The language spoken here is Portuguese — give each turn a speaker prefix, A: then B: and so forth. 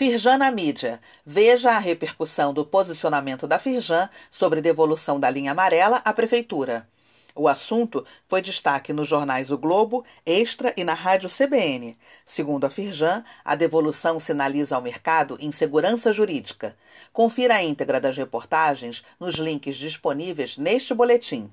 A: Firjan na mídia. Veja a repercussão do posicionamento da Firjan sobre devolução da linha amarela à Prefeitura. O assunto foi destaque nos jornais O Globo, Extra e na rádio CBN. Segundo a Firjan, a devolução sinaliza ao mercado insegurança jurídica. Confira a íntegra das reportagens nos links disponíveis neste boletim.